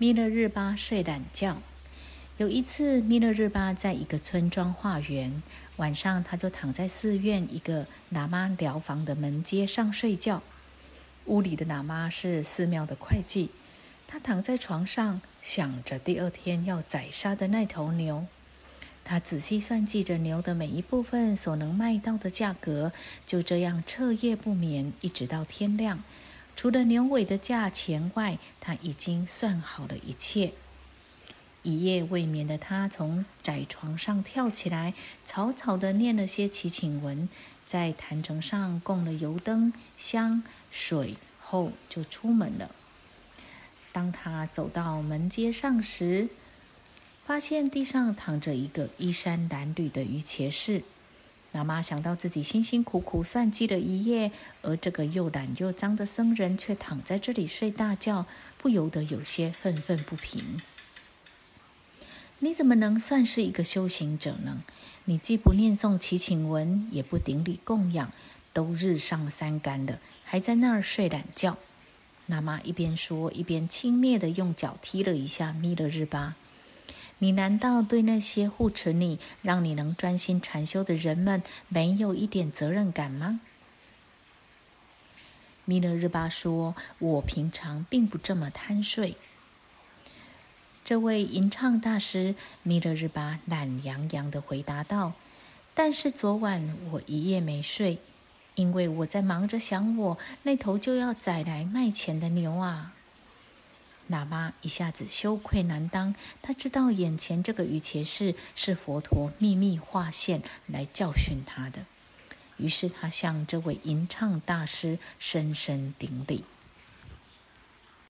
弥勒日巴睡懒觉。有一次，弥勒日巴在一个村庄化缘，晚上他就躺在寺院一个喇嘛寮房的门阶上睡觉。屋里的喇嘛是寺庙的会计，他躺在床上，想着第二天要宰杀的那头牛。他仔细算计着牛的每一部分所能卖到的价格，就这样彻夜不眠，一直到天亮。除了牛尾的价钱外，他已经算好了一切。一夜未眠的他从窄床上跳起来，草草地念了些祈请文，在坛城上供了油灯、香水后，就出门了。当他走到门阶上时，发现地上躺着一个衣衫褴褛的于伽士。喇嘛想到自己辛辛苦苦算计了一夜，而这个又懒又脏的僧人却躺在这里睡大觉，不由得有些愤愤不平。你怎么能算是一个修行者呢？你既不念诵祈请文，也不顶礼供养，都日上三竿了，还在那儿睡懒觉。喇嘛一边说，一边轻蔑地用脚踢了一下弥勒日巴。你难道对那些护持你、让你能专心禅修的人们没有一点责任感吗？弥勒日巴说：“我平常并不这么贪睡。”这位吟唱大师弥勒日巴懒洋洋地回答道：“但是昨晚我一夜没睡，因为我在忙着想我那头就要宰来卖钱的牛啊。”喇嘛一下子羞愧难当，他知道眼前这个瑜伽士是佛陀秘密化现来教训他的，于是他向这位吟唱大师深深顶礼。